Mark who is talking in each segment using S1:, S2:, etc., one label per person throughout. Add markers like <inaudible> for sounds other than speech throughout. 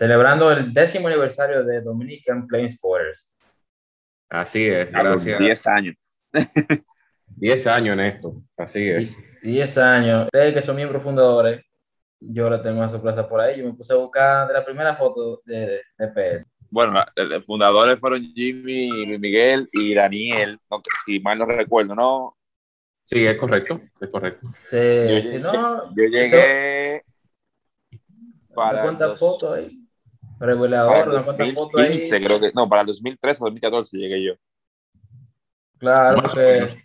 S1: celebrando el décimo aniversario de Dominican Playing Sporters.
S2: Así es,
S3: A
S2: gracias.
S3: 10 años. <laughs>
S2: 10 años en esto, así es.
S1: 10 años. Ustedes que son miembros fundadores, yo ahora tengo una sorpresa por ahí. Yo me puse a buscar de la primera foto de, de PS.
S3: Bueno, los fundadores fueron Jimmy, Luis Miguel y Daniel, no, si mal no recuerdo, ¿no?
S2: Sí, es correcto, es correcto.
S1: Se,
S3: Yo
S1: si
S3: llegué-
S1: no,
S3: Yo llegué para
S1: ¿cuántas fotos ahí?
S3: Para el
S1: Revelador, ¿no? ¿cuántas fotos ahí?
S3: 2015, creo que, no, para el 2013 o 2014 llegué yo.
S1: Claro,
S2: Más
S1: porque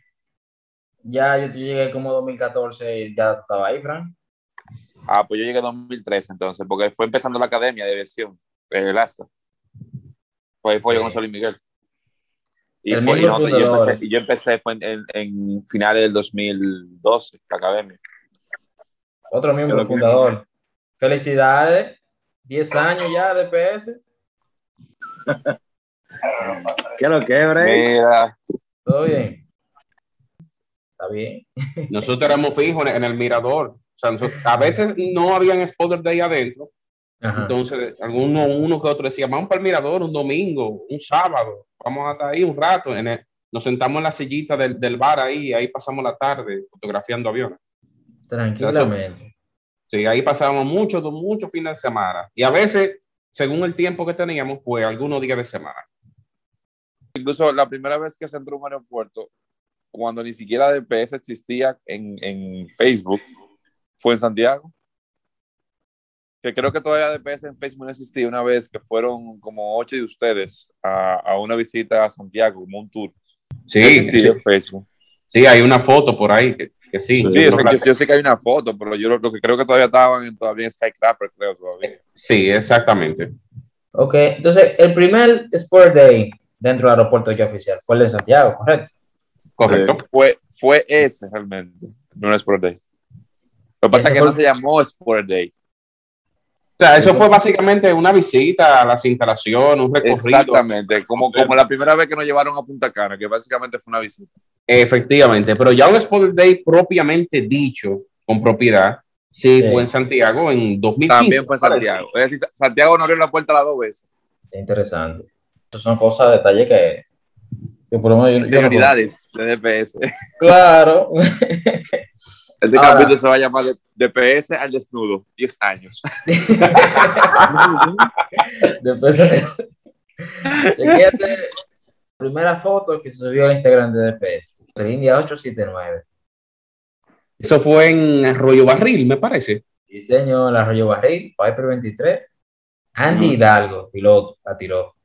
S1: ya yo llegué como 2014 y ya estaba ahí, Frank.
S3: Ah, pues yo llegué en 2013 entonces, porque fue empezando la academia de aviación de Alaska. Pues ahí fue yo con. Sol y Miguel. Y,
S1: El
S3: fue- y nosotros- yo empecé, y yo empecé en, en- en finales del 2012, la academia.
S1: Otro miembro fundador. Felicidades. 10 años ya de PS. <laughs>
S4: ¿Qué lo que Bray?
S3: Mira,
S1: Todo bien. Está bien. <laughs>
S2: Nosotros éramos fijos en, el mirador. O sea, nosotros- a veces no habían spoiler de ahí adentro.
S1: Ajá.
S2: Entonces, alguno, uno que otro decía, vamos para el mirador un domingo, un sábado, vamos a estar ahí un rato. En el- nos sentamos en la sillita del, del bar ahí, y ahí pasamos la tarde fotografiando aviones.
S1: Tranquilamente.
S2: Sí, ahí pasábamos muchos, muchos fines de semana. Y a veces, según el tiempo que teníamos, pues algunos días de semana.
S3: incluso la primera vez que se entró a un aeropuerto, cuando ni siquiera DPS existía en, en Facebook, fue en Santiago. Que creo que todavía DPS en Facebook no existía una vez que fueron como ocho de ustedes a, a una visita a Santiago, como un tour.
S2: Sí,
S3: No existía en Facebook.
S2: sí, hay una foto por ahí que, que sí.
S3: Sí,
S2: yo
S3: sé-
S2: que-
S3: yo- yo sé que hay una foto, pero yo lo, lo que creo que todavía estaban en, todavía en Skycrapper, creo todavía.
S2: sí, exactamente.
S1: Ok, entonces el primer Sport Day dentro del aeropuerto ya oficial fue el de Santiago, ¿correcto?
S2: Correcto.
S3: Fue, fue ese realmente, no es Sport Day. Lo que pasa es que no se llamó Sport Day.
S2: O sea, eso fue básicamente una visita a las instalaciones, un recorrido.
S3: Exactamente, como, como la primera vez que nos llevaron a Punta Cana, que básicamente fue una visita.
S2: Efectivamente, pero ya un Sport Day propiamente dicho, con propiedad, sí,
S1: Sí.
S2: fue en Santiago en 2015.
S3: También fue en. Santiago. Es decir, Santiago no abrió la puerta las dos veces.
S1: Está interesante. Esas son cosas, detalles que, que por lo menos yo- yo, no
S3: de DPS.
S1: Claro. <laughs>
S3: Este
S1: Ahora-
S3: capítulo se va a llamar de- DPS al desnudo, 10 años. <laughs>
S1: Después, chequéate primera foto que se subió al Instagram de DPS. India 879.
S2: Eso fue en Arroyo Barril, me parece.
S1: Diseño el Arroyo Barril, Piper 23. Andy. Hidalgo, piloto, la tiró.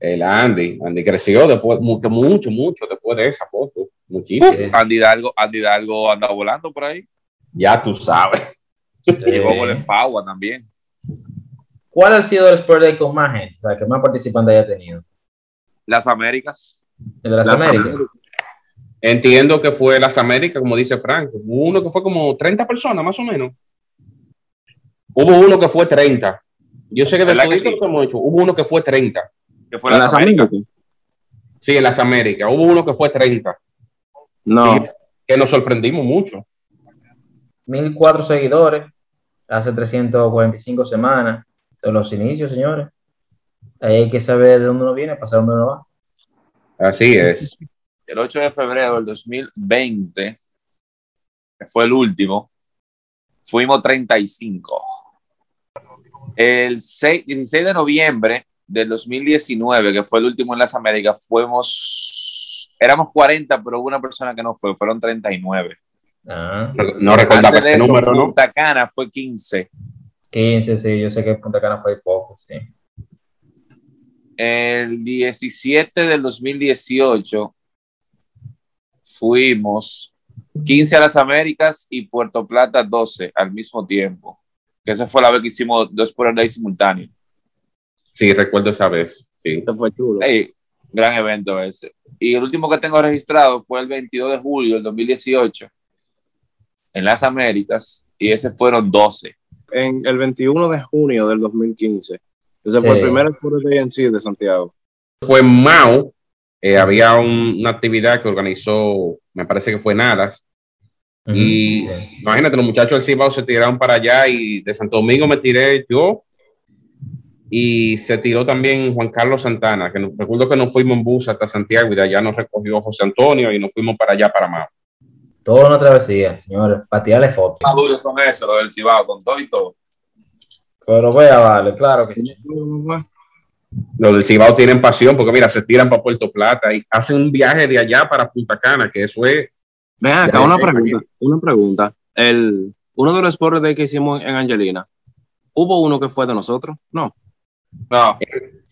S2: El Andy. Andy creció después, mucho, mucho, mucho después de esa foto. Muchísimo.
S1: Sí.
S3: Andy Hidalgo, Andy Hidalgo anda volando por ahí.
S2: Ya tú sabes. <laughs>
S3: Llegó
S1: Eh,
S3: con el Pagua también.
S1: ¿Cuál ha sido el Sport Day con más gente? O sea, que más participantes haya tenido.
S3: Las Américas.
S1: El de las,
S4: Las
S1: Américas.
S2: Entiendo que fue las Américas, como dice Frank. Hubo uno que fue como 30 personas, más o menos. Hubo uno que fue 30. Yo sé que de
S3: ¿Verdad
S2: todo
S3: que
S2: esto que hemos hecho, hubo uno que fue 30.
S3: Que fue
S4: ¿En
S3: las
S4: las
S3: Américas.
S4: Américas?
S2: Sí, en las Américas. Hubo uno que fue 30.
S4: No.
S2: Que nos sorprendimos mucho.
S1: 1004 seguidores. Hace 345 semanas. De los inicios, señores. Ahí hay que saber de dónde uno viene, para saber dónde uno va.
S2: Así es.
S3: El 8 de febrero del 2020, que fue el último, fuimos 35. El 6 16 de noviembre del 2019, que fue el último en las Américas, fuimos, éramos 40, pero hubo una persona que no fue, fueron 39.
S1: Ah,
S2: No recordaba ese
S3: eso,
S2: número, ¿no?
S3: Punta Cana fue 15.
S1: 15, sí. Yo sé que Punta Cana fue poco, sí.
S3: El 17 del 2018 fuimos 15 a las Américas y Puerto Plata 12 al mismo tiempo. Que esa fue la vez que hicimos dos por el day simultáneo.
S2: Sí, recuerdo esa vez. Sí.
S4: Esto fue chulo.
S3: Ey, gran evento ese. Y el último que tengo registrado fue el 22 de julio del 2018 en las Américas y ese fueron 12.
S4: En el 21 de junio del 2015. Ese
S1: Sí.
S4: fue el primer Sport Day en sí de Santiago.
S2: Fue en Mao. eh, había un- una actividad que organizó, me parece que fue Nadas.
S1: Ujú,
S2: Y
S1: sí.
S2: imagínate, los muchachos del Cibao se tiraron para allá y de Santo Domingo me tiré yo y se tiró también Juan Carlos Santana, que nos, recuerdo que nos fuimos en bus hasta Santiago y de allá nos recogió José Antonio y nos fuimos para allá, para Mao.
S1: Toda una travesía, señores, para tirarle fotos.
S3: Más duro son eso, lo del Cibao, con todo y todo.
S1: Pero vea, vale, claro que sí.
S2: Los del Cibao tienen pasión porque, mira, se tiran para Puerto Plata y hacen un viaje de allá para Punta Cana, que eso es.
S4: Acá, una pregunta. Una pregunta. El, uno de los sports day que hicimos en Angelina, ¿hubo uno que fue de nosotros? No.
S3: No,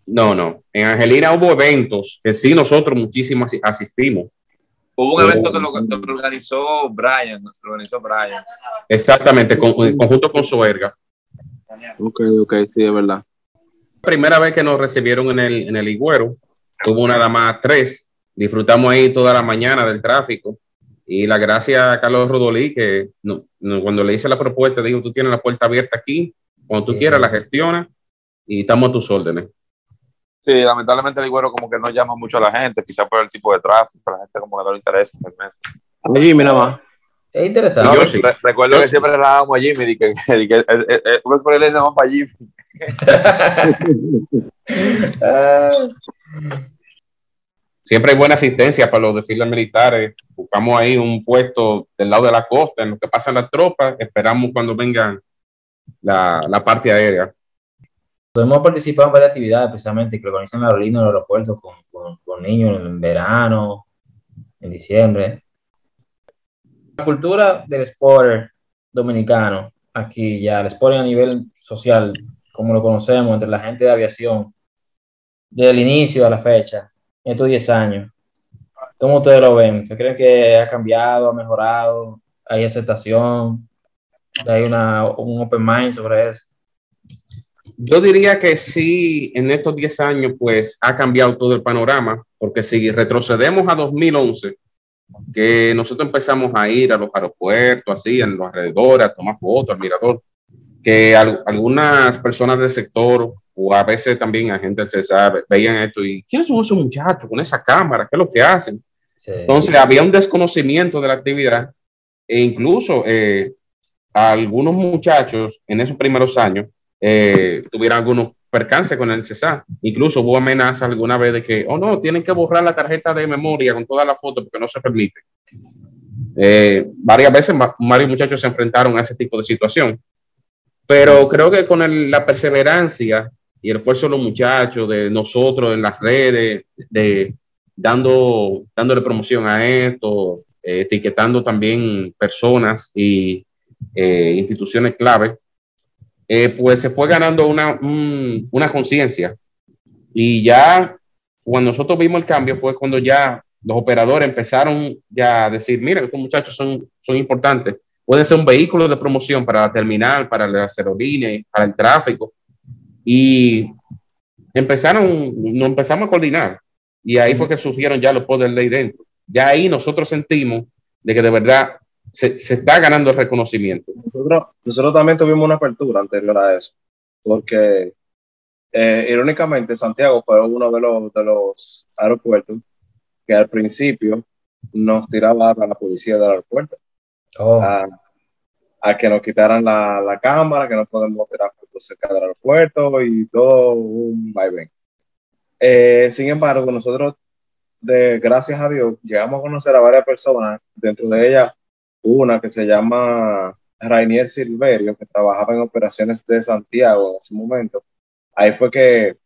S2: No, no. En Angelina hubo eventos que sí nosotros muchísimo asi- asistimos.
S3: hubo un evento que lo, que organizó Brian, lo organizó Brian.
S2: Exactamente, con, en conjunto con Soerga.
S4: Ok, ok, sí, es verdad.
S2: Primera vez que nos recibieron en el, en el Higüero, tuvo nada más tres. Disfrutamos ahí toda la mañana del tráfico. Y la gracia a Carlos Rodolí, que no- no, cuando le hice la propuesta, dijo, tú tienes la puerta abierta aquí, cuando tú quieras la gestionas y estamos a tus órdenes.
S3: Sí, lamentablemente el Iguero como que no llama mucho a la gente, quizás por el tipo de tráfico, la gente como que no le interesa. realmente.
S4: Allí, mira más.
S1: Es interesante.
S2: No, yo sí.
S3: re- recuerdo
S2: Yo
S3: que
S2: sí.
S3: siempre le dábamos a Jimmy, y que, <laughs> y que, eh, eh, eh, vamos a ponerle nomás para Jimmy. <laughs>
S2: Siempre hay buena asistencia para los desfiles militares. Buscamos ahí un puesto del lado de la costa en lo que pasan las tropas. Esperamos cuando vengan la, la parte aérea.
S1: Hemos participado en varias actividades precisamente que organizan la aerolínea en el aeropuerto con, con, con niños en verano, en diciembre. La cultura del sport dominicano, aquí ya, el sport a nivel social, como lo conocemos entre la gente de aviación, desde el inicio a la fecha, estos 10 años, ¿cómo ustedes lo ven? ¿Qué creen que ha cambiado, ha mejorado? ¿Hay aceptación? ¿Hay una, un open mind sobre eso?
S2: Yo diría que sí, en estos 10 años, pues ha cambiado todo el panorama, porque si retrocedemos a 2011, que nosotros empezamos a ir a los aeropuertos, así, en los alrededores, a tomar fotos, al mirador, que al- algunas personas del sector, o a veces también agentes del Cesar, veían esto y ¿quiénes son esos muchachos con esa cámara? ¿Qué es lo que hacen?
S1: Sí.
S2: Entonces había un desconocimiento de la actividad e incluso eh, algunos muchachos en esos primeros años eh, tuvieron algunos percances con el CESA. Incluso hubo amenazas alguna vez de que, oh no, tienen que borrar la tarjeta de memoria con toda la foto porque no se permite. Eh, varias veces varios muchachos se enfrentaron a ese tipo de situación. Pero creo que con el- la perseverancia y el esfuerzo de los muchachos, de nosotros en las redes, de dando, dándole promoción a esto, eh, etiquetando también personas y eh, instituciones clave, eh, pues se fue ganando una, un- una conciencia. Y ya cuando nosotros vimos el cambio fue cuando ya los operadores empezaron ya a decir, mira, estos muchachos son, son importantes. Pueden ser un vehículo de promoción para la terminal, para las aerolíneas, para el tráfico. Y empezaron, nos empezamos a coordinar. Y ahí fue que surgieron ya los poderes de ley dentro. Ya ahí nosotros sentimos de que de verdad se, se está ganando el reconocimiento.
S4: Nosotros, nosotros también tuvimos una apertura anterior a eso, porque eh, irónicamente Santiago fue uno de los, de los aeropuertos que al principio nos tiraba a la policía del aeropuerto
S1: Oh,
S4: a, a que nos quitaran la, la cámara, que no podemos tirar fotos cerca del aeropuerto y todo un vaivén. Eh, sin embargo, nosotros, de, gracias a Dios, llegamos a conocer a varias personas, dentro de ellas una que se llama Rainier Silverio, que trabajaba en operaciones de Santiago en ese momento. Ahí fue que,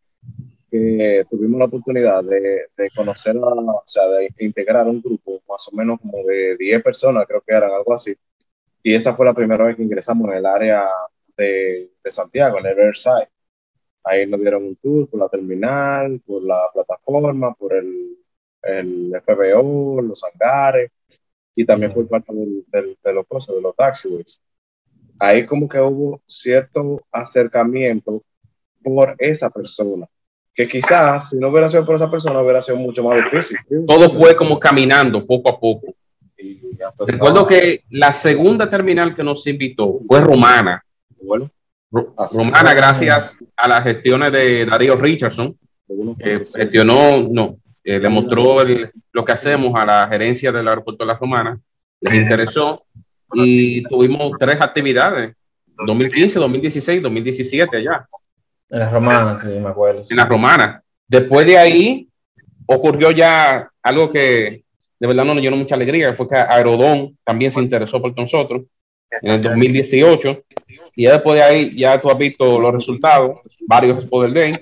S4: que tuvimos la oportunidad de, de conocer, o sea, de integrar un grupo más o menos como de 10 personas, creo que eran algo así. Y esa fue la primera vez que ingresamos en el área de, de Santiago, en el Airside. Ahí nos dieron un tour por la terminal, por la plataforma, por el, el FBO, los hangares y también por parte del, del- de los cosas, de los taxiways. Ahí como que hubo cierto acercamiento por esa persona, que quizás si no hubiera sido por esa persona hubiera sido mucho más difícil.
S2: Todo fue como caminando poco a poco. Recuerdo que la segunda terminal que nos invitó fue Romana.
S4: bueno,
S2: Romana, gracias a las gestiones de Darío Richardson, que
S4: sí.
S2: gestionó, no, eh, le mostró el- lo que hacemos a la gerencia del aeropuerto de la Romana, les interesó y tuvimos tres actividades, 2015, 2016, 2017 allá.
S1: En las romanas, sí, me acuerdo.
S2: En las romanas. Después de ahí ocurrió ya algo que de verdad no nos llenó mucha alegría, fue que Aerodón también se interesó por nosotros en el 2018. Y ya después de ahí, ya tú has visto los resultados, varios Expo Day.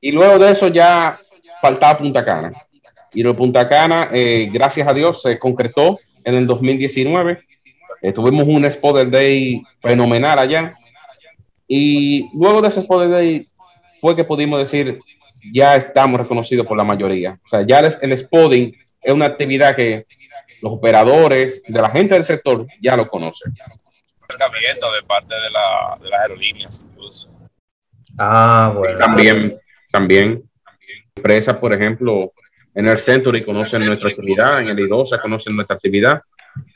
S2: Y luego de eso ya faltaba Punta Cana. Y lo de Punta Cana, eh, gracias a Dios, se concretó en el 2019. Eh, tuvimos un Expo Day fenomenal allá. Y luego de ese Expo Day fue que pudimos decir, ya estamos reconocidos por la mayoría. O sea, ya el, el spotting es una actividad que los operadores, de la gente del sector, ya lo conocen.
S3: Acercamiento de parte de, la, de las aerolíneas, incluso.
S1: Ah, bueno.
S2: También, también, empresas, por ejemplo, en el Century conocen nuestra actividad, en el IDOSA conocen nuestra actividad.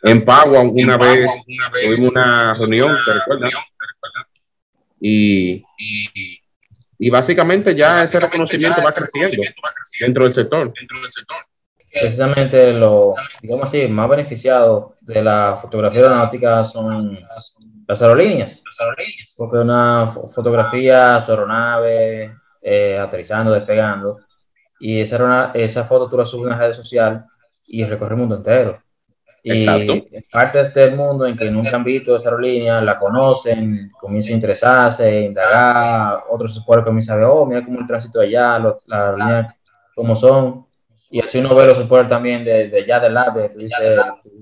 S2: En Pagua una vez tuvimos una reunión, ¿te recuerdas? Y, y, y básicamente ya ese reconocimiento va creciendo dentro del sector.
S1: Precisamente lo, digamos así, más beneficiado de la fotografía aeronáutica son las aerolíneas. Porque una fotografía, su aeronave, eh, aterrizando, despegando, y esa, esa foto tú la subes en una red social y recorre el mundo entero. Y en partes del mundo en que nunca han visto esa aerolínea, la conocen, comienzan a interesarse, indagar, otros se comienzan a ver, oh, mira cómo el tránsito allá, las la aerolíneas como son. Y así uno ve los supports también de, de allá del AVE, tú dices,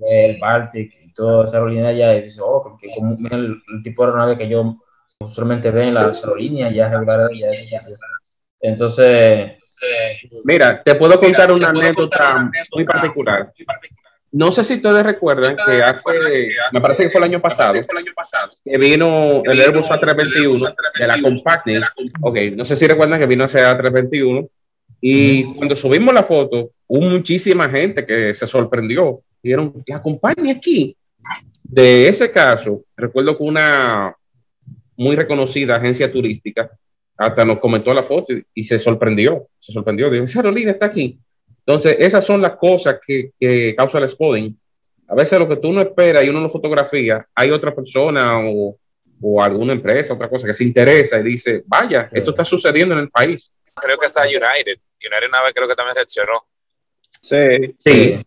S1: el Baltic y toda esa aerolínea allá, y dices, oh, que, como, mira el, tipo de aeronave que yo usualmente veo en la aerolínea, ya
S2: Mira, te puedo contar una anécdota muy particular. No sé si ustedes recuerdan que hace, me parece que fue el año pasado, que vino el Airbus A321 de la Compactness. Ok, no sé si recuerdan que vino ese A321 y cuando subimos la foto, hubo muchísima gente que se sorprendió. Vieron, la compañía aquí. De ese caso, recuerdo que una muy reconocida agencia turística hasta nos comentó la foto y, se sorprendió. Se sorprendió. Dijo, esa aerolínea está aquí. Entonces, esas son las cosas que, que causa el spotting. A veces lo que tú no esperas y uno lo fotografía, hay otra persona o, o alguna empresa, otra cosa que se interesa y dice, vaya, esto está sucediendo en el país.
S3: Creo que está United. United una vez creo que también reaccionó.
S4: Sí.
S2: Sí.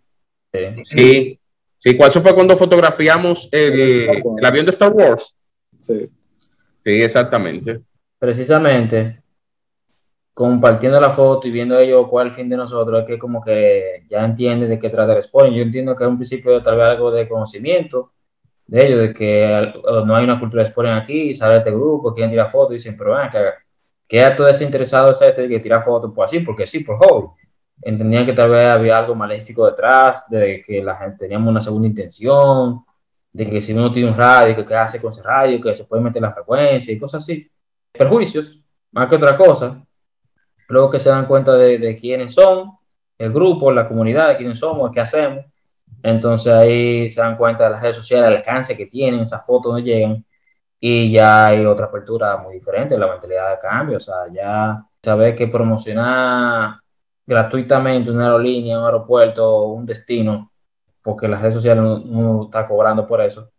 S2: Sí. Sí. sí. ¿Cuál fue cuando fotografiamos el, el avión de Star Wars?
S4: Sí.
S2: Sí, exactamente.
S1: Precisamente, compartiendo la foto y viendo ellos cuál es el fin de nosotros, es que como que ya entiende de qué trata el spoiler. Yo entiendo que es un principio tal vez algo de conocimiento de ellos, de que no hay una cultura de spoiler aquí, sale este grupo, quieren tirar fotos y dicen, pero ven, que queda todo desinteresado ese este que tira fotos, pues así, porque sí, por hobby. Entendían que tal vez había algo maléfico detrás, de que la gente teníamos una segunda intención, de que si uno tiene un radio, que qué hace con ese radio, que se puede meter la frecuencia y cosas así. Perjuicios, más que otra cosa. Luego que se dan cuenta de, de quiénes son, el grupo, la comunidad, de quiénes somos, qué hacemos. Entonces ahí se dan cuenta de las redes sociales, el alcance que tienen, esas fotos no llegan y ya hay otra apertura muy diferente, la mentalidad de cambio, o sea, ya saber que promocionar gratuitamente una aerolínea, un aeropuerto, un destino, porque las redes sociales no, está cobrando por eso,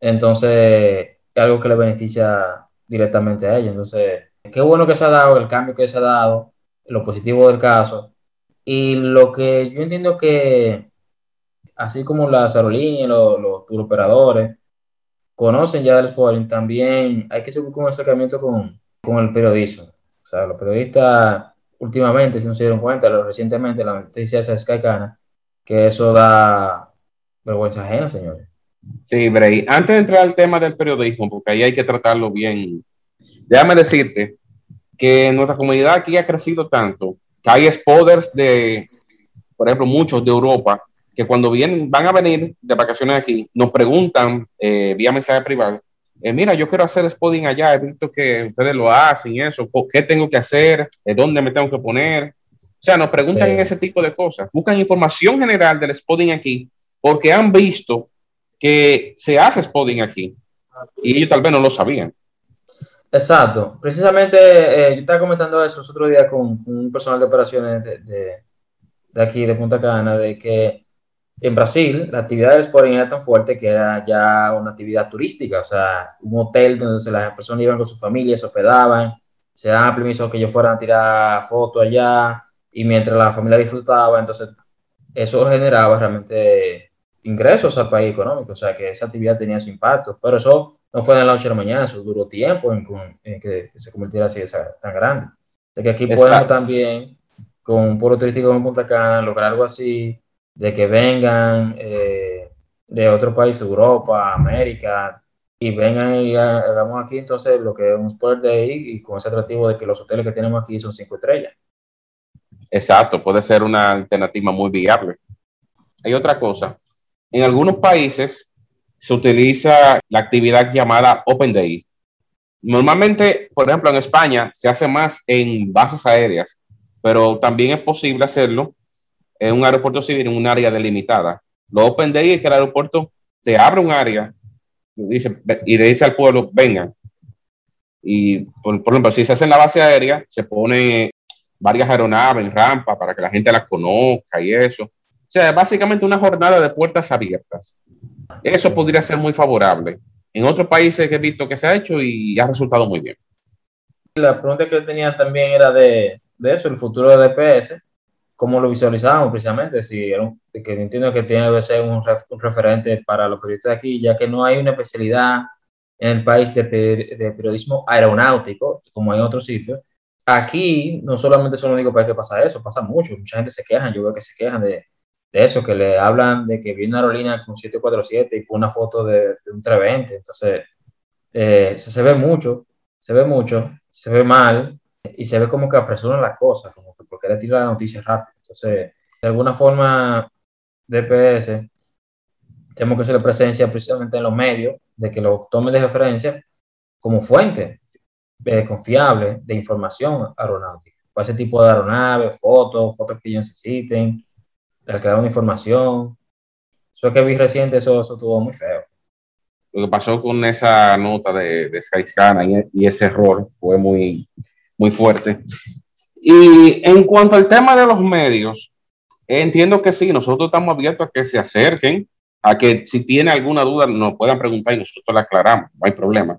S1: entonces es algo que le beneficia directamente a ellos. Entonces, qué bueno que se ha dado, el cambio que se ha dado, lo positivo del caso, y lo que yo entiendo que, así como las aerolíneas, los, los operadores, conocen ya del sporting, también hay que seguir con el acercamiento con, con el periodismo. O sea, los periodistas últimamente, si no se dieron cuenta, lo, recientemente la noticia de Skycana, que eso da vergüenza ajena, señores.
S2: Sí, Bray. Antes de entrar al tema del periodismo, porque ahí hay que tratarlo bien, déjame decirte que nuestra comunidad aquí ha crecido tanto que hay spotters de, por ejemplo, muchos de Europa que cuando vienen, van a venir de vacaciones aquí, nos preguntan eh, vía mensaje privado, eh, mira, yo quiero hacer spotting allá, he visto que ustedes lo hacen y eso, ¿qué tengo que hacer? ¿De dónde me tengo que poner? O sea, nos preguntan ese tipo de cosas. Buscan información general del spotting aquí porque han visto que se hace spotting aquí y ellos tal vez no lo sabían.
S1: Exacto. Precisamente eh, yo estaba comentando eso otro día con, un personal de operaciones de, de, de, aquí, de Punta Cana, de que en Brasil, la actividad del sporting era tan fuerte que era ya una actividad turística, o sea, un hotel donde las personas iban con sus familias, se hospedaban, se daban permiso que ellos fueran a tirar fotos allá y mientras la familia disfrutaba, entonces eso generaba realmente ingresos al país económico, o sea que esa actividad tenía su impacto, pero eso no fue de la noche a la mañana, eso duró tiempo en, que, se convirtiera así tan grande. De que aquí podemos también, con un pueblo turístico como Punta Cana, lograr algo así, de que vengan eh, de otro país, Europa, América, y vengan y hagamos aquí entonces lo que es un Sport Day y con ese atractivo de que los hoteles que tenemos aquí son cinco estrellas.
S2: Exacto, puede ser una alternativa muy viable. Hay otra cosa. En algunos países se utiliza la actividad llamada Open Day. Normalmente, por ejemplo, en España se hace más en bases aéreas, pero también es posible hacerlo en un aeropuerto civil en un área delimitada. Lo Open Day es que el aeropuerto te abre un área y le dice al pueblo, vengan. Y, por, ejemplo, si se hace en la base aérea, se pone varias aeronaves en rampa para que la gente las conozca y eso. O sea, básicamente una jornada de puertas abiertas. Eso podría ser muy favorable. En otros países he visto que se ha hecho y ha resultado muy bien.
S1: La pregunta que tenía también era de, de eso, el futuro de DPS cómo lo visualizamos precisamente, si que entiendo que tiene que ser un, referente para los periodistas de aquí, ya que no hay una especialidad en el país de, periodismo aeronáutico, como hay en otros sitios. Aquí no solamente son el único país que pasa eso, pasa mucho, mucha gente se queja, yo veo que se quejan de, de eso, que le hablan de que vi una aerolínea con 747 y pone una foto de, un 320, entonces eh, se ve mucho, se ve mucho, se ve mal, y se ve como que apresuran las cosas, como que porque le tira la noticia rápido. Entonces, de alguna forma, DPS, tenemos que hacer presencia precisamente en los medios, de que lo tomen de referencia como fuente eh, confiable de información aeronáutica. Para ese tipo de aeronaves, fotos, fotos que ellos necesiten, el crear una información. Eso que vi reciente, eso, eso estuvo muy feo.
S2: Lo que pasó con esa nota de, de Skyscanner y, y ese error fue muy, muy fuerte. Y en cuanto al tema de los medios, entiendo que sí, nosotros estamos abiertos a que se acerquen, a que si tiene alguna duda nos puedan preguntar y nosotros la aclaramos, no hay problema.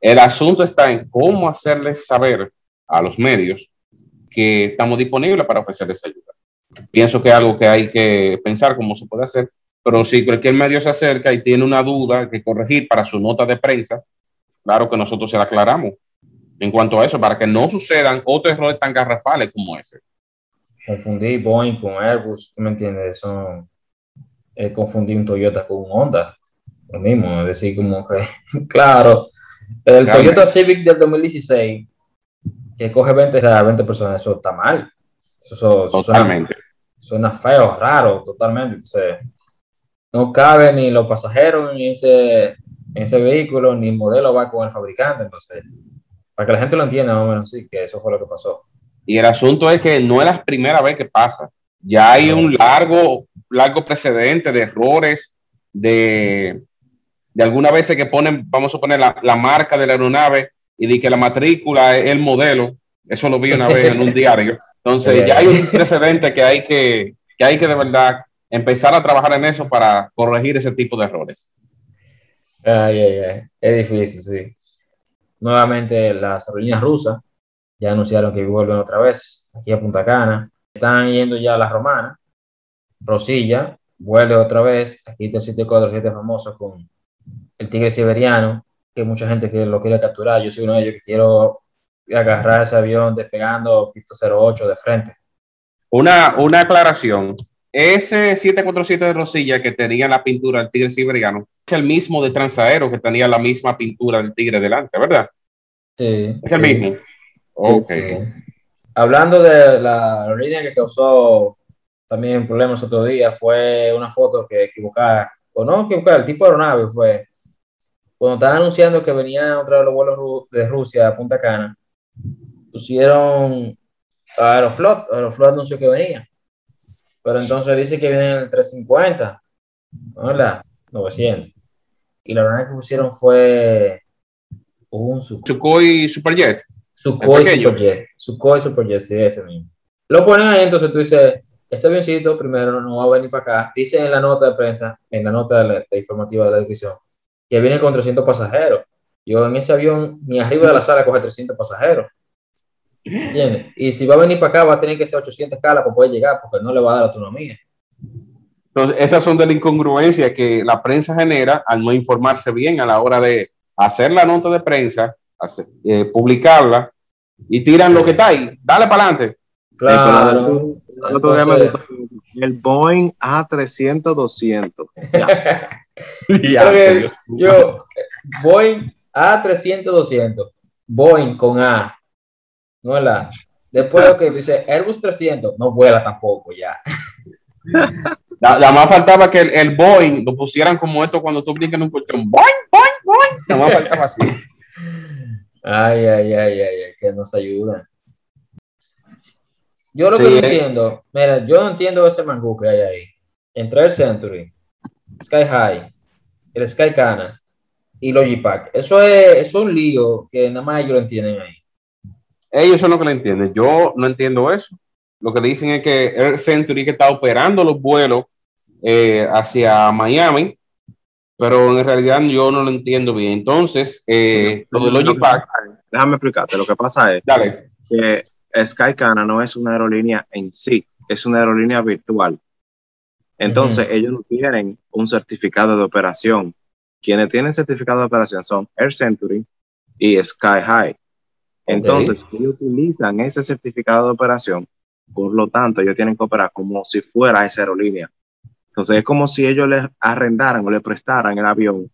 S2: El asunto está en cómo hacerles saber a los medios que estamos disponibles para ofrecerles ayuda. Pienso que es algo que hay que pensar cómo se puede hacer, pero si cualquier medio se acerca y tiene una duda que corregir para su nota de prensa, claro que nosotros se la aclaramos en cuanto a eso, para que no sucedan otros errores tan garrafales como ese.
S1: Confundir Boeing con Airbus, ¿tú me entiendes? Eso es confundir un Toyota con un Honda. Lo mismo, es decir, como que, <laughs> claro, el Toyota Civic del 2016, que coge 20, 20 personas, eso está mal. Eso, totalmente. Suena, feo, raro, totalmente. Entonces, no cabe ni los pasajeros ni ese, ese vehículo, ni el modelo va con el fabricante. Entonces, para que la gente lo entienda más o menos, sí, que eso fue lo que pasó.
S2: Y el asunto es que no es la primera vez que pasa. Ya hay un largo, largo precedente de errores, de, de algunas veces que ponen, vamos a poner la, la marca de la aeronave y de que la matrícula es el modelo. Eso lo vi una vez en un <laughs> diario. Entonces ya hay un precedente que hay que, que hay que de verdad empezar a trabajar en eso para corregir ese tipo de errores.
S1: Ay, ay, ay. Es difícil, sí. Nuevamente las aerolíneas rusas ya anunciaron que vuelven otra vez aquí a Punta Cana. Están yendo ya las romanas. Rosilla vuelve otra vez. Aquí está el 747 famoso con el tigre siberiano, que mucha gente que lo quiere capturar. Yo soy uno de ellos que quiero agarrar ese avión despegando pista 08 de frente.
S2: Una, una aclaración. Ese 747 de Rosilla que tenía la pintura del tigre siberiano es el mismo de Transaero que tenía la misma pintura del tigre delante, ¿verdad?
S1: Sí.
S2: Es el mismo. Ok.
S1: Hablando de la línea que causó también problemas otro día, fue una foto que equivocada, o no equivocada, el tipo de aeronave fue cuando estaban anunciando que venían otra vez los vuelos de Rusia a Punta Cana, pusieron Aeroflot, Aeroflot anunció que venía, pero entonces dice que viene el 350, hola, 900. Y la verdad que pusieron fue un
S2: Sukhoi Superjet.
S1: Sukhoi Superjet. Sukhoi Superjet, sí, ese mismo. Lo ponen ahí, entonces tú dices, ese avioncito primero no va a venir para acá. Dice en la nota de prensa, en la nota de, informativa de la descripción, que viene con 300 pasajeros. Yo en ese avión, ni arriba de la sala coge 300 pasajeros. ¿Entiendes? Y si va a venir para acá, va a tener que ser 800 escalas para poder llegar, porque no le va a dar autonomía.
S2: Entonces, esas son de la incongruencia que la prensa genera al no informarse bien a la hora de hacer la nota de prensa, hacer- eh, publicarla y tiran lo que está ahí. Dale para adelante.
S1: Claro.
S4: El
S1: Entonces,
S4: Boeing A300-200. Ya. <laughs>
S2: Ya,
S1: creo que
S2: Dios.
S1: yo, Boeing A300-200, Boeing con A, no es la. Después, ok, tú dices Airbus 300, no vuela tampoco ya. <laughs>
S2: Ya, ya más faltaba que el, el Boeing lo pusieran como esto cuando tú brincas en un colchón. Boing, boing, boing. Ya más faltaba así.
S1: Ay, ay, ay, ay, ay, que nos ayudan. Yo lo
S2: Sí,
S1: que no
S2: eh.
S1: entiendo, mira, yo no entiendo ese mangú que hay ahí. Entre el Century, Sky High, el Sky Cana y Logipack. Eso es, eso es un lío que nada más ellos lo entienden ahí.
S2: Ellos son los que lo entienden. Yo no entiendo eso. Lo que dicen es que Air Century que está operando los vuelos eh, hacia Miami, pero en realidad yo no lo entiendo bien. Entonces, eh, lo de Logipack,
S4: Déjame explicarte. Lo que pasa es
S2: dale.
S4: que Skycana no es una aerolínea en sí, es una aerolínea virtual. Entonces, ellos no tienen un certificado de operación. Quienes tienen certificado de operación son Air Century y Sky High. Entonces, ellos utilizan ese certificado de operación, por lo tanto, ellos tienen que operar como si fuera esa aerolínea. Entonces, es como si ellos les arrendaran o le prestaran el avión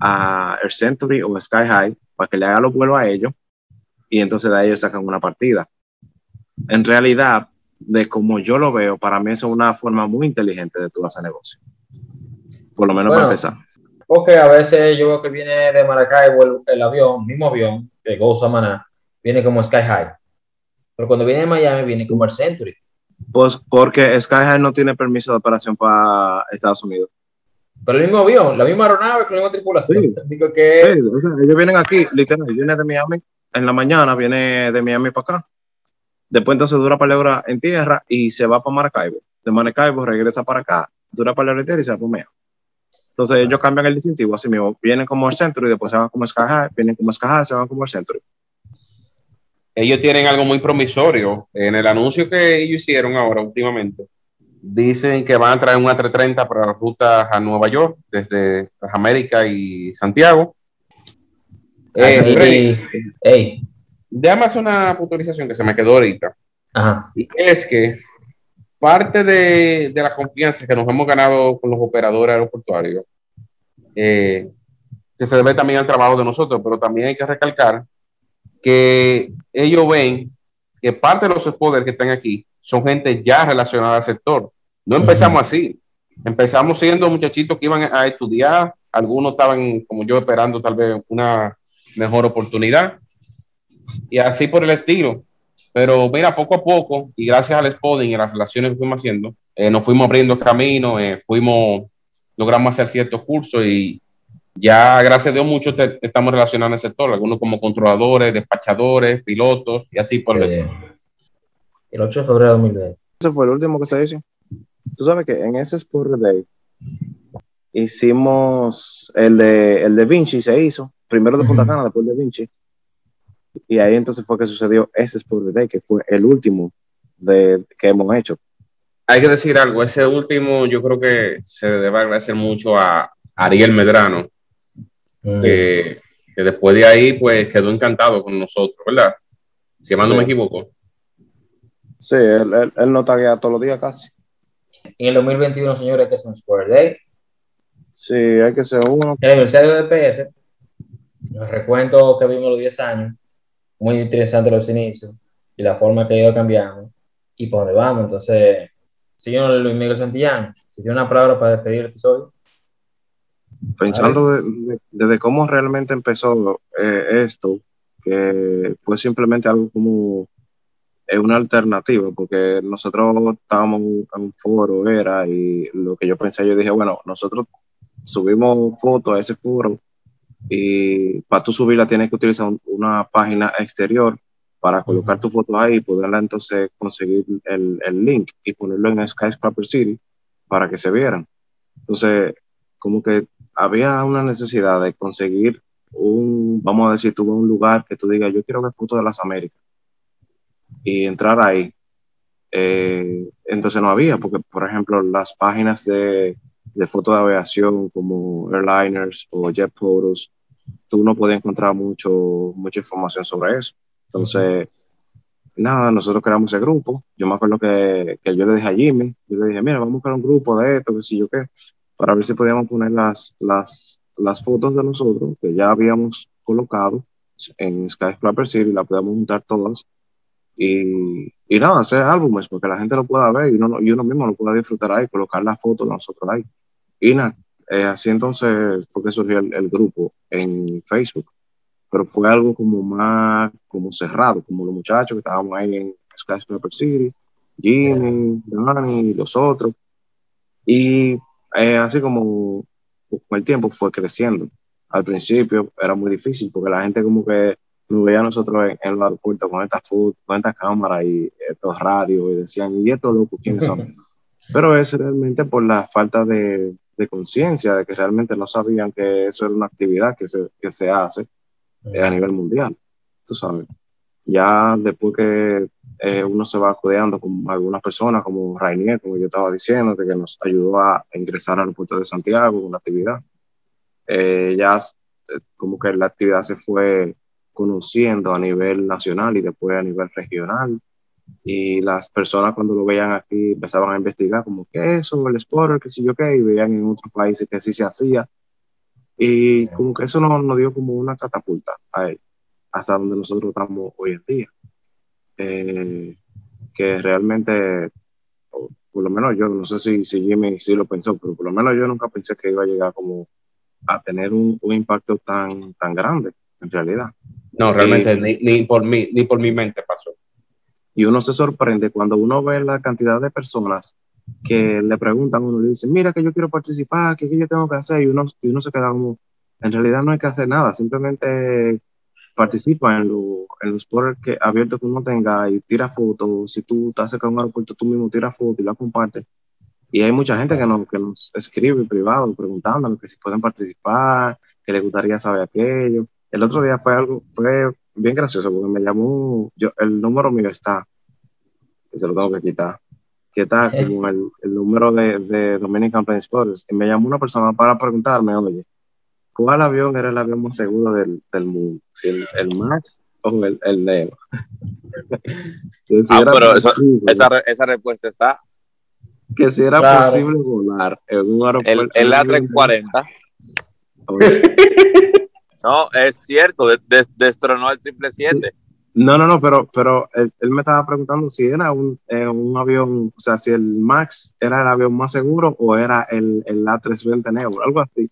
S4: a Air Century o Sky High para que le haga los vuelos a ellos y entonces de ahí ellos sacan una partida. En realidad, de como yo lo veo, para mí eso es una forma muy inteligente de tú hacer negocio. Por lo menos
S1: Bueno.
S4: para empezar.
S1: Porque a veces yo veo que viene de Maracaibo el, el avión, mismo avión, que goza Maná, viene como Sky High. Pero cuando viene de Miami, viene como el Century.
S4: Pues porque Sky High no tiene permiso de operación para Estados Unidos.
S1: Pero el mismo avión, la misma aeronave con la misma tripulación.
S4: Sí.
S1: Digo que
S4: Sí, o sea, ellos vienen aquí, literal, viene de Miami en la mañana, viene de Miami para acá. Después entonces dura para hora en tierra y se va para Maracaibo. De Maracaibo regresa para acá, dura para hora en tierra y se va para Miami. Entonces ellos cambian el distintivo así mismo. Vienen como el Century, después se van como High, vienen como High, se van como el Century.
S2: ellos tienen algo muy promisorio. En el anuncio que ellos hicieron ahora últimamente, dicen que van a traer un A330 para las rutas a Nueva York, desde las Américas y Santiago. Eh,
S1: Aquí-
S2: Freddy,
S1: ey,
S2: déjame hacer una puntualización que se me quedó ahorita.
S1: ajá.
S2: Y es que parte de, de la confianza que nos hemos ganado con los operadores aeroportuarios eh, que se debe también al trabajo de nosotros, pero también hay que recalcar que ellos ven que parte de los spoilers que están aquí son gente ya relacionada al sector. No empezamos así. Empezamos siendo muchachitos que iban a estudiar, algunos estaban como yo esperando tal vez una mejor oportunidad y así por el estilo. Pero mira, poco a poco, y gracias al spotting y a las relaciones que fuimos haciendo, eh, nos fuimos abriendo camino, eh, fuimos, logramos hacer ciertos cursos y ya, gracias a Dios, muchos te- estamos relacionados en el sector, algunos como controladores, despachadores, pilotos y así por el
S1: Sí. El 8 de febrero de 2020.
S4: Ese fue el último que se hizo. Tú sabes que en ese Sport Day hicimos el de, el de Vinci, se hizo. Primero de Punta. Cana, después de Vinci. Y ahí entonces fue que sucedió ese Sport Day, que fue el último de, que hemos hecho.
S2: Hay que decir algo, ese último yo creo que se debe agradecer mucho a Ariel Medrano,
S1: Mm.
S2: que, que después de ahí pues quedó encantado con nosotros, ¿verdad? Si más no
S4: Sí.
S2: me equivoco.
S4: Sí, él, él, él no taguea todos los días casi.
S1: En el 2021, señores, que es un Square Day.
S4: Sí, hay que ser uno.
S1: El aniversario de PS. Nos recuento que vimos los 10 años. Muy interesante los inicios y la forma que ha ido cambiando y por dónde vamos. Entonces, señor Luis Miguel Santillán, si tiene una palabra para despedir el episodio.
S4: Pensando de- de- desde cómo realmente empezó eh, esto, que fue simplemente algo como eh, una alternativa, porque nosotros estábamos en un foro, era, y lo que yo pensé, yo dije, bueno, nosotros subimos fotos a ese foro y para tú subirla tienes que utilizar un- una página exterior para colocar tu foto ahí y poderla entonces conseguir el, el link y ponerlo en Skyscraper City para que se vieran. Entonces, como que había una necesidad de conseguir un, vamos a decir, tuve un lugar que tú digas, yo quiero ver fotos de las Américas. y entrar ahí. Eh, entonces no había, porque por ejemplo las páginas de, de foto de aviación como Airliners o Jet Photos, tú no podías encontrar mucho, mucha información sobre eso. Entonces, nada, nosotros creamos ese grupo. Yo me acuerdo que, que, yo le dije a Jimmy, yo le dije, mira, vamos a buscar un grupo de esto, que sé yo qué, para ver si podíamos poner las, las, las fotos de nosotros que ya habíamos colocado en Sky Flapper City, la podíamos juntar todas y, y nada, hacer álbumes porque la gente lo pueda ver y uno, y uno mismo lo pueda disfrutar ahí, colocar las fotos de nosotros ahí. Y nada, eh, así entonces fue que surgió el, el, grupo en Facebook, pero fue algo como más como cerrado, como los muchachos que estábamos ahí en Sky City, Jimmy, Dani y los otros. Y eh, así como con el tiempo fue creciendo. Al principio era muy difícil porque la gente como que nos veía a nosotros en, el aeropuerto con estas con estas cámaras y estos radios y decían, ¿y estos locos quiénes son? <laughs> Pero es realmente por la falta de, de conciencia, de que realmente no sabían que eso era una actividad que se, que se hace eh, a nivel mundial, tú sabes. Ya después que eh, uno se va codeando con algunas personas como Rainier, como yo estaba diciendo, de que nos ayudó a ingresar al puerto de Santiago con la actividad. Eh, ya eh, como que la actividad se fue conociendo a nivel nacional y después a nivel regional. Y las personas cuando lo veían aquí empezaban a investigar como qué es eso, el sport, qué sé yo qué, y veían en otros países que sí se hacía. Y como que eso nos, nos dio como una catapulta a él, hasta donde nosotros estamos hoy en día. Eh, que realmente, por lo menos yo, no sé si, si Jimmy sí lo pensó, pero por lo menos yo nunca pensé que iba a llegar como a tener un, un impacto tan, tan grande, en realidad.
S2: No, realmente y, ni, ni, por mí, ni por mi mente pasó.
S4: Y uno se sorprende cuando uno ve la cantidad de personas que le preguntan, uno le dice, mira que yo quiero participar, que, yo tengo que hacer, y uno, y uno se queda como, en realidad no hay que hacer nada, simplemente participa en, lo, en los sports que, abiertos que uno tenga y tira fotos. Si tú estás cerca de un aeropuerto, tú mismo tira fotos y la compartes. Y hay mucha gente que nos, que nos escribe privado preguntándonos que si pueden participar, que les gustaría saber aquello. El otro día fue algo, fue bien gracioso porque me llamó, yo, el número mío está, que se lo tengo que quitar, que está <laughs> como el, el número de, de Dominican Plain Sports. Y me llamó una persona para preguntarme, oye, ¿cuál avión era el avión más seguro del, del mundo? Si el, el, Max o el, el Neo. <laughs>
S3: si ah, pero eso, esa, esa respuesta está
S4: que si era claro. posible volar en un aeropuerto.
S3: El, el A340. <laughs> no, es cierto, destronó el 777. Sí.
S4: No, no, no, pero, pero él, él, me estaba preguntando si era un, eh, un, avión, o sea, si el MAX era el avión más seguro o era el, el A320 Neo, algo así.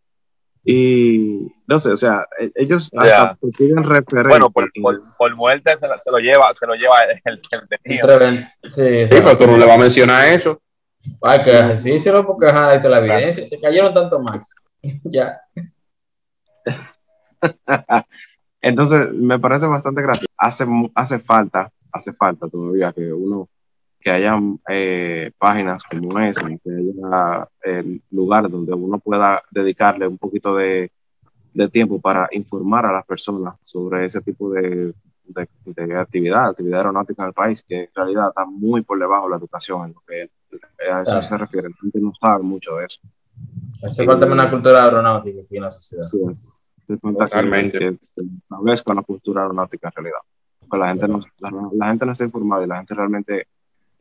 S4: Y no sé, o sea, e, ellos
S3: yeah. piden referencia. Bueno, por, por, por muerte se, se, lo lleva, se lo lleva el, el
S2: Sí, sí, pero tú no le vas a mencionar eso.
S1: Ay, que ejercicio, porque ajá, ahí está la evidencia. Se cayeron tanto más. <laughs> ya. <laughs>
S4: Entonces, me parece bastante gracioso. Hace, hace falta, hace falta todavía que uno, que haya eh, páginas como esa, que haya eh, lugares donde uno pueda dedicarle un poquito de, de, tiempo para informar a las personas sobre ese tipo de, de, de actividad, actividad aeronáutica en el país, que en realidad está muy por debajo de la educación en lo que a eso claro. se refiere. La gente no sabe mucho de eso.
S1: Hace falta una cultura aeronáutica aquí en la sociedad. Sí,
S4: falta Totalmente. que, que se establezca la cultura aeronáutica en realidad. Porque la gente, no, la, la, gente no está informada y la gente realmente,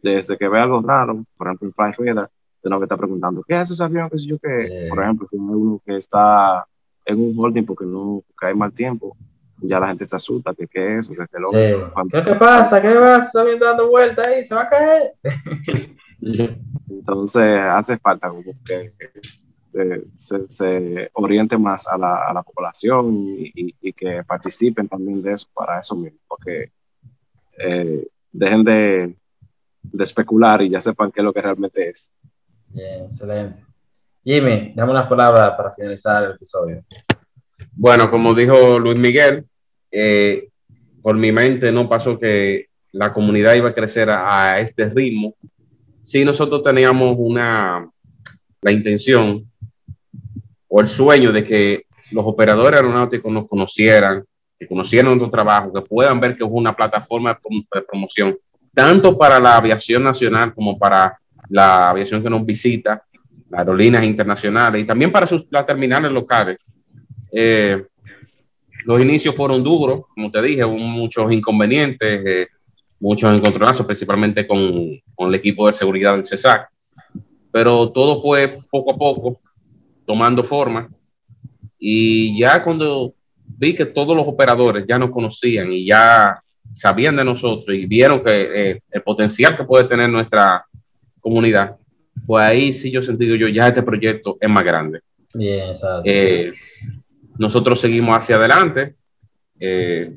S4: desde que ve algo raro, por ejemplo, el Fly Feather, de lo que está preguntando, ¿qué es ese avión? ¿Qué sé yo qué? Por ejemplo, si hay uno que está en un holding porque no porque hay mal tiempo, ya la gente se asusta, que qué es eso, que, que lo,
S1: sí. ¿Qué, ¿Qué pasa? ¿Qué vas dando vueltas ahí? ¿Se va a caer? <laughs>
S4: Entonces hace falta como que eh, se, se, oriente más a la, a la población y, y, y, que participen también de eso para eso mismo, porque eh, dejen de, de, especular y ya sepan qué es lo que realmente es.
S1: Bien, excelente. Jimmy, dame unas palabras para finalizar el episodio.
S2: Bueno, como dijo Luis Miguel, eh, por mi mente no pasó que la comunidad iba a crecer a, a este ritmo sí nosotros teníamos una, la intención o el sueño de que los operadores aeronáuticos nos conocieran, que conocieran nuestro trabajo, que puedan ver que es una plataforma de promoción tanto para la aviación nacional como para la aviación que nos visita, las aerolíneas internacionales y también para sus, las terminales locales. Eh, los inicios fueron duros, como te dije, hubo muchos inconvenientes, eh, muchos encontronazos, principalmente con, con, el equipo de seguridad del CESAC, pero todo fue poco a poco tomando forma y ya cuando vi que todos los operadores ya nos conocían y ya sabían de nosotros y vieron que eh, el potencial que puede tener nuestra comunidad, pues ahí sí yo sentido yo, ya este proyecto es más grande.
S1: Bien, exacto.
S2: Eh, nosotros seguimos hacia adelante. Eh,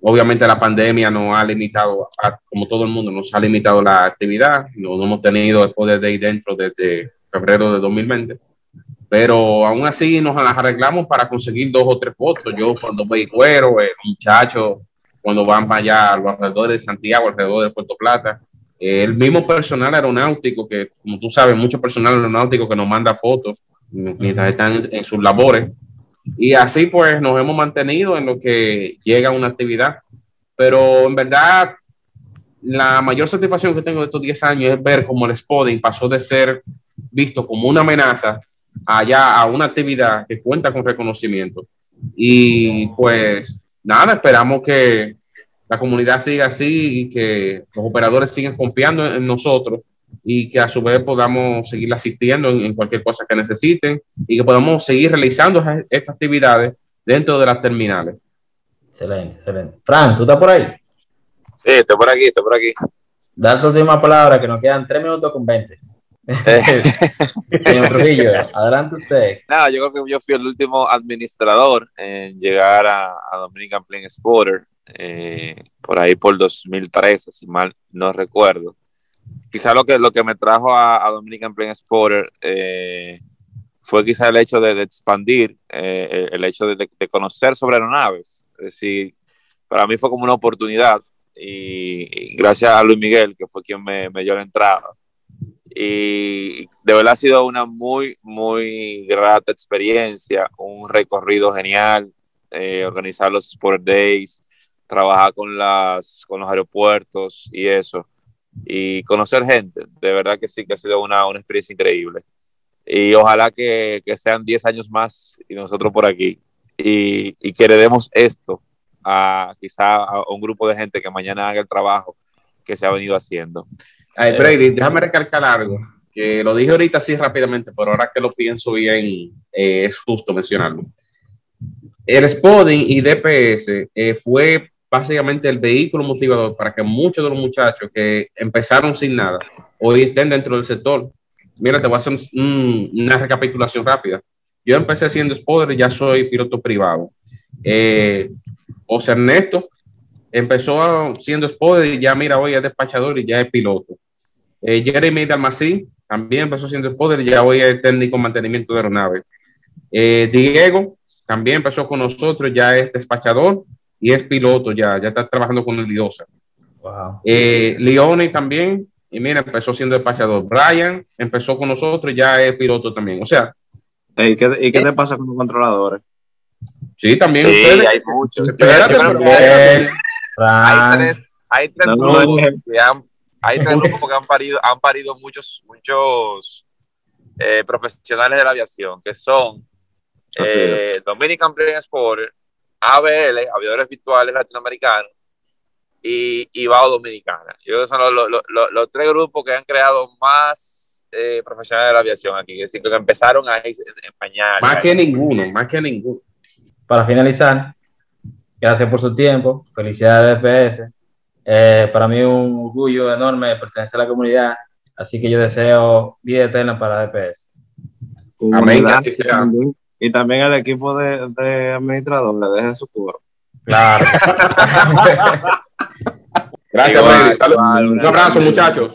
S2: obviamente la pandemia nos ha limitado, como todo el mundo, nos ha limitado la actividad. No, hemos tenido el poder de ir dentro desde febrero de 2020. Pero aún así nos las arreglamos para conseguir dos o tres votos. Yo cuando voy cuero, el muchacho, cuando van para allá a los alrededores de Santiago, alrededor de Puerto Plata, el mismo personal aeronáutico, que como tú sabes, mucho personal aeronáutico que nos manda fotos mientras están en sus labores, y así pues nos hemos mantenido en lo que llega una actividad. Pero en verdad, la mayor satisfacción que tengo de estos 10 años es ver cómo el spotting pasó de ser visto como una amenaza allá a una actividad que cuenta con reconocimiento. Y pues nada, esperamos que la comunidad siga así y que los operadores sigan confiando en nosotros y que a su vez podamos seguir asistiendo en, cualquier cosa que necesiten y que podamos seguir realizando estas actividades dentro de las terminales.
S1: Excelente, excelente. Fran, ¿tú estás por ahí?
S3: Sí, estoy por aquí, estoy por aquí.
S1: Da tu última palabra, que nos quedan tres minutos con 20. <laughs> Señor Trujillo, adelante usted.
S3: Nada, yo creo que yo fui el último administrador en llegar a, Dominican Plain Sporter, eh, por ahí por 2013, si mal no recuerdo quizá lo que, lo que me trajo a, Dominican Plain Sporter eh, fue quizá el hecho de, expandir, eh, el hecho de, conocer sobre aeronaves. Es decir, para mí fue como una oportunidad y, gracias a Luis Miguel, que fue quien me, dio la entrada. Y de verdad ha sido una muy, muy grata experiencia, un recorrido genial, eh, organizar los Sport Days, trabajar con, las, con los aeropuertos y eso y conocer gente. De verdad que sí, que ha sido una, una experiencia increíble. Y ojalá que, que sean 10 años más y nosotros por aquí. Y, y que heredemos esto a quizá a un grupo de gente que mañana haga el trabajo que se ha venido haciendo.
S2: Ay, Brady, déjame recalcar algo, que lo dije ahorita así rápidamente, pero ahora que lo pienso bien, eh, es justo mencionarlo. El Spotting y DPS eh, fue básicamente el vehículo motivador para que muchos de los muchachos que empezaron sin nada hoy estén dentro del sector. Mira, te voy a hacer una recapitulación rápida. Yo empecé siendo spoiler y ya soy piloto privado. Eh, José Ernesto empezó siendo spoiler y ya mira, hoy es despachador y ya es piloto. Eh, Jeremy Dalmací también empezó siendo spoiler y ya hoy es técnico mantenimiento de aeronave. Eh, Diego también empezó con nosotros, ya es despachador y es piloto ya, ya está trabajando con el Lidosa.
S1: Wow.
S2: Eh, Leone también, y mira, empezó siendo despachador. Brian empezó con nosotros y ya es piloto también. O sea.
S4: ¿Y qué, y qué te pasa con los controladores?
S2: Sí, también.
S3: Sí, hay muchos. Espérate, hay, hay tres, hay tres grupos que han, hay tres grupos que han parido, han parido muchos, muchos eh, profesionales de la aviación, que son eh, Dominican Plain Sport, ABL, aviadores virtuales latinoamericanos, y IBAO Dominicana. Yo creo que son los, tres grupos que han creado más eh, profesionales de la aviación aquí, es decir, que empezaron a en pañales.
S2: Más que ninguno, más que ninguno.
S1: Para finalizar, gracias por su tiempo, felicidades DPS. Eh, para mí es un orgullo enorme pertenecer a la comunidad, así que yo deseo vida eterna para DPS.
S2: Amén, así sea
S4: y también al equipo de, de administrador le deje su cubro.
S1: Claro. <laughs>
S2: Gracias, Un abrazo, muchachos.